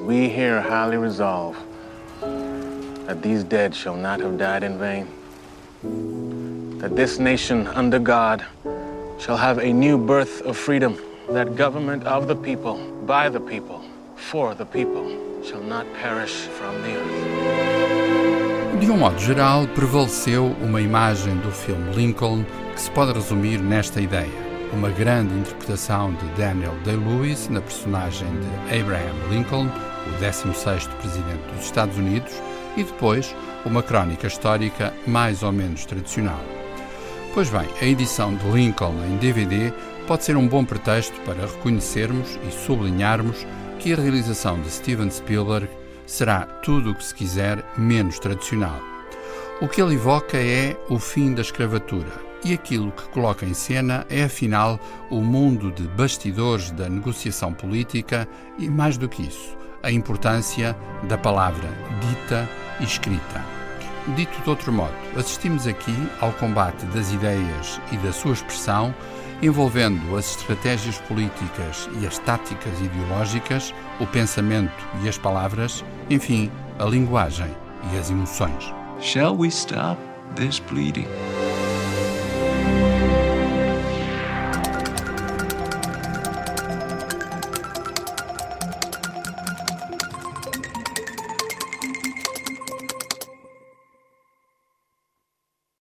We here highly resolve that these dead shall not have died in vain, that this nation under God shall have a new birth of freedom, that government of the people, by the people, for the people, shall not perish from the earth. De um modo geral, prevaleceu uma imagem do filme Lincoln que se pode resumir nesta ideia. Uma grande interpretação de Daniel Day-Lewis na personagem de Abraham Lincoln, o 16º Presidente dos Estados Unidos, e depois uma crónica histórica mais ou menos tradicional. Pois bem, a edição de Lincoln em DVD pode ser um bom pretexto para reconhecermos e sublinharmos que a realização de Steven Spielberg será tudo o que se quiser menos tradicional. O que ele evoca é o fim da escravatura, e aquilo que coloca em cena é, afinal, o mundo de bastidores da negociação política e, mais do que isso, a importância da palavra dita e escrita. Dito de outro modo, assistimos aqui ao combate das ideias e da sua expressão, envolvendo as estratégias políticas e as táticas ideológicas, o pensamento e as palavras, enfim, a linguagem e as emoções. Shall we stop this bleeding?